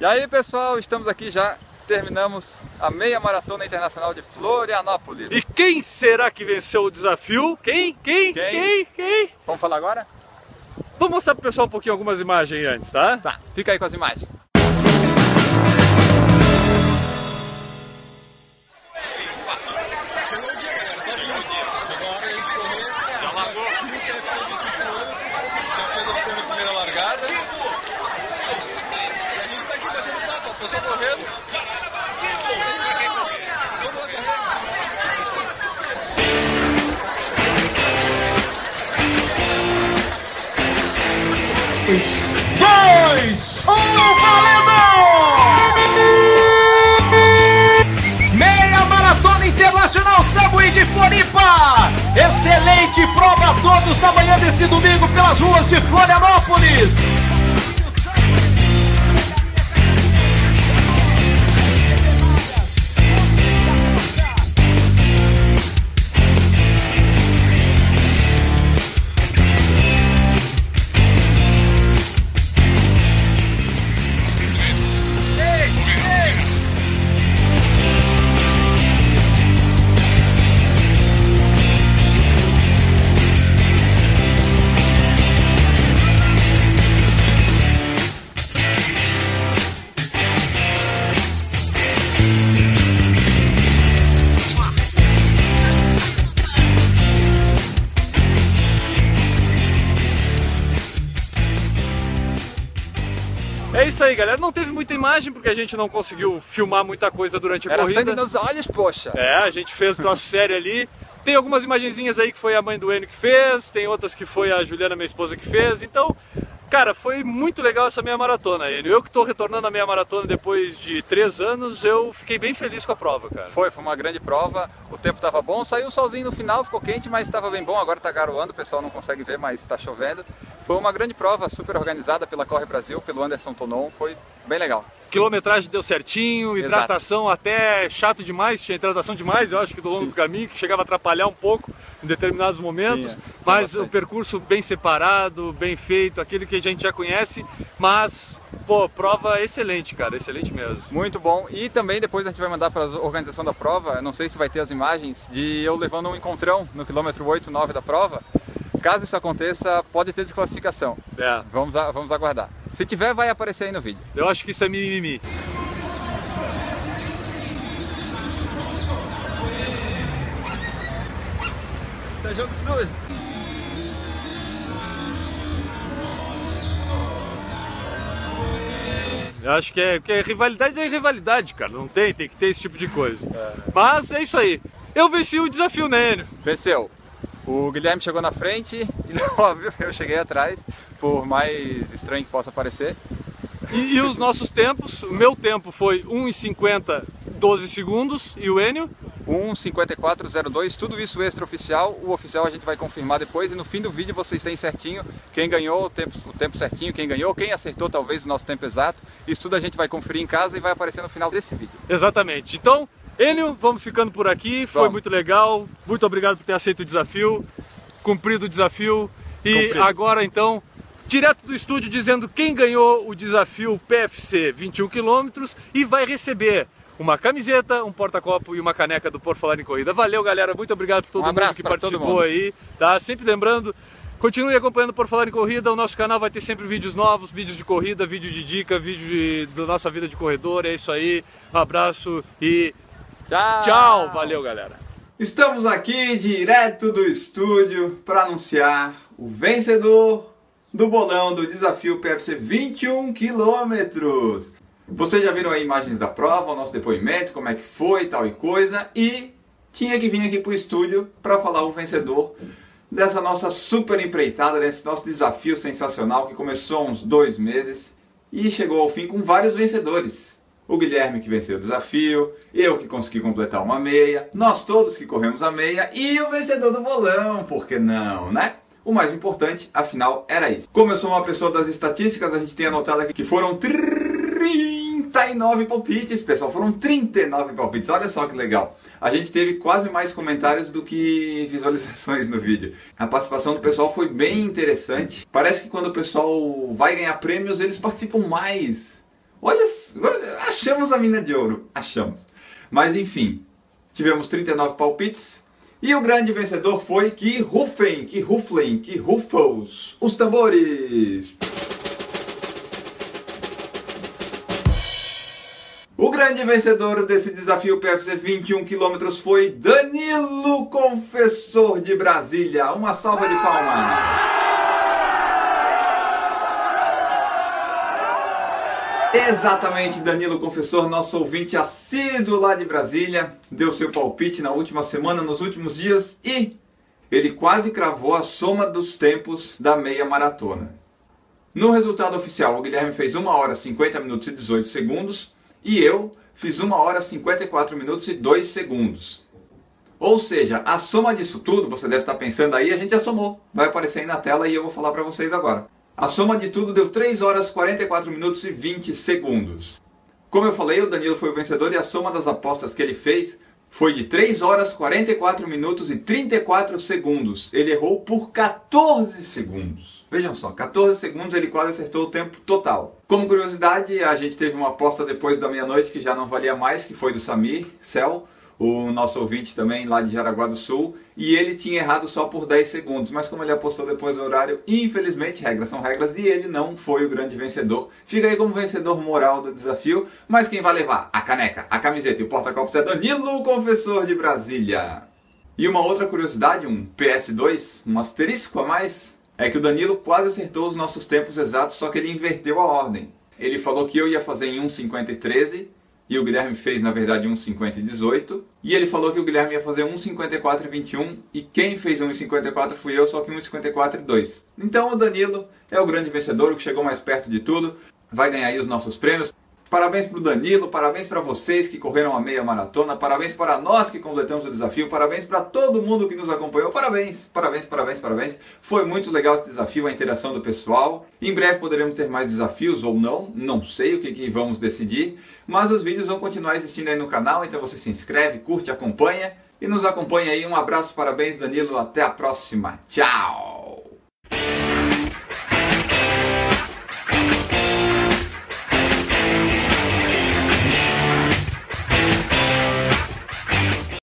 E aí pessoal, estamos aqui já, terminamos a meia maratona internacional de Florianópolis. E quem será que venceu o desafio? Quem? Quem? Quem? Quem? Quem? Vamos falar agora? Vamos mostrar pro pessoal um pouquinho algumas imagens antes, tá? Tá, fica aí com as imagens. Pessoal correndo. Guerreiro. dois, um, valendo! Meia Maratona Internacional Subway de Floripa! Excelente prova a todos na manhã desse domingo pelas ruas de Florianópolis! É isso aí, galera. Não teve muita imagem porque a gente não conseguiu filmar muita coisa durante a Era corrida. sangue nos olhos, poxa. É, a gente fez nosso série ali. Tem algumas imagenzinhas aí que foi a mãe do Enio que fez, tem outras que foi a Juliana, minha esposa, que fez. Então, cara, foi muito legal essa meia maratona, Enio. Eu que tô retornando a meia maratona depois de três anos, eu fiquei bem feliz com a prova, cara. Foi, foi uma grande prova, o tempo estava bom, saiu solzinho no final, ficou quente, mas estava bem bom, agora está garoando, o pessoal não consegue ver, mas está chovendo. Foi uma grande prova, super organizada pela Corre Brasil, pelo Anderson Tonon, foi bem legal. Quilometragem deu certinho, Exato. hidratação até chato demais, tinha hidratação demais, eu acho que do longo do caminho, que chegava a atrapalhar um pouco em determinados momentos, Tinha, tinha mas o bastante. percurso bem separado, bem feito, aquele que a gente já conhece, mas, pô, prova excelente, cara, excelente mesmo. Muito bom. E também depois a gente vai mandar para a organização da prova, não sei se vai ter as imagens, de eu levando um encontrão no quilômetro 8, 9 da prova. Caso isso aconteça, pode ter desclassificação. É, Vamos, a- vamos aguardar. Se tiver, vai aparecer aí no vídeo. eu acho que isso é mimimi. Isso é jogo sujo. Eu acho que é, que é rivalidade é rivalidade, cara. Não tem, tem que ter esse tipo de coisa. Mas é isso aí. Eu venci o desafio, né, Enio? Venceu. O Guilherme chegou na frente e, óbvio, eu cheguei atrás, por mais estranho que possa parecer. E, e os nossos tempos, o meu tempo foi 1,50, 12 segundos, e o Enio? 1,5402, tudo isso extraoficial. O oficial a gente vai confirmar depois e no fim do vídeo vocês têm certinho quem ganhou, o tempo, o tempo certinho, quem ganhou, quem acertou talvez o nosso tempo exato. Isso tudo a gente vai conferir em casa e vai aparecer no final desse vídeo. Exatamente. Então, Enio, vamos ficando por aqui. Foi Vamos. muito legal. Muito obrigado por ter aceito o desafio, cumprido o desafio. E Cumprido. agora, então, direto do estúdio dizendo quem ganhou o desafio PFC 21 km e vai receber uma camiseta, um porta-copo e uma caneca do Por Falar em Corrida. Valeu, galera. Muito obrigado por todo Um mundo que participou mundo. aí. Tá? Sempre lembrando. Continue acompanhando Por Falar em Corrida, o nosso canal vai ter sempre vídeos novos, vídeos de corrida, vídeo de dica, vídeo de, da nossa vida de corredor, é isso aí, um abraço e Tchau! tchau, valeu galera! Estamos aqui direto do estúdio para anunciar o vencedor do bolão do desafio PFC 21 quilômetros. Vocês já viram aí imagens da prova, o nosso depoimento, como é que foi, tal e coisa, e tinha que vir aqui para o estúdio para falar o vencedor dessa nossa super empreitada, desse nosso desafio sensacional que começou há uns dois meses e chegou ao fim com vários vencedores. O Guilherme que venceu o desafio, eu que consegui completar uma meia, nós todos que corremos a meia e o vencedor do bolão, por que não, né? O mais importante, afinal, era isso. Como eu sou uma pessoa das estatísticas, a gente tem anotado aqui que foram 39 palpites, pessoal. Foram 39 palpites, olha só que legal. A gente teve quase mais comentários do que visualizações no vídeo. A participação do pessoal foi bem interessante. Parece que quando o pessoal vai ganhar prêmios, eles participam mais. Olha, achamos a mina de ouro, achamos. Mas enfim, tivemos 39 palpites. E o grande vencedor foi que rufem, que ruflem, que rufos os tambores. O grande vencedor desse desafio PFC 21 km foi Danilo Confessor de Brasília. Uma salva de palmas. Exatamente, Danilo Confessor, nosso ouvinte assíduo lá de Brasília, deu seu palpite na última semana, nos últimos dias e ele quase cravou a soma dos tempos da meia maratona. No resultado oficial, o Guilherme fez 1 hora 50 minutos e 18 segundos, e eu fiz 1 hora 54 minutos e 2 segundos. Ou seja, a soma disso tudo, você deve estar pensando aí, a gente já somou. Vai aparecer aí na tela e eu vou falar para vocês agora. A soma de tudo deu 3 horas 44 minutos e 20 segundos. Como eu falei, o Danilo foi o vencedor e a soma das apostas que ele fez foi de 3 horas 44 minutos e 34 segundos. Ele errou por 14 segundos. Vejam só, 14 segundos ele quase acertou o tempo total. Como curiosidade, a gente teve uma aposta depois da meia-noite que já não valia mais, que foi do Samir Cell o nosso ouvinte também lá de Jaraguá do Sul, e ele tinha errado só por 10 segundos, mas como ele apostou depois do horário, infelizmente, regras são regras, e ele não foi o grande vencedor. Fica aí como vencedor moral do desafio, mas quem vai levar a caneca, a camiseta e o porta-copos é Danilo, confessor de Brasília. E uma outra curiosidade, um PS2, um asterisco a mais, é que o Danilo quase acertou os nossos tempos exatos, só que ele inverteu a ordem. Ele falou que eu ia fazer em 1,50 e 13, e o Guilherme fez na verdade 1,50 e 18. E ele falou que o Guilherme ia fazer 1,54 e 21 e quem fez 1,54 fui eu, só que 1,54 e 2. Então o Danilo é o grande vencedor, o que chegou mais perto de tudo, vai ganhar aí os nossos prêmios. Parabéns para o Danilo, parabéns para vocês que correram a meia maratona, parabéns para nós que completamos o desafio, parabéns para todo mundo que nos acompanhou, parabéns, parabéns, parabéns, parabéns. Foi muito legal esse desafio, a interação do pessoal. Em breve poderemos ter mais desafios ou não, não sei o que, que vamos decidir, mas os vídeos vão continuar existindo aí no canal, então você se inscreve, curte, acompanha e nos acompanha aí. Um abraço, parabéns Danilo, até a próxima, tchau!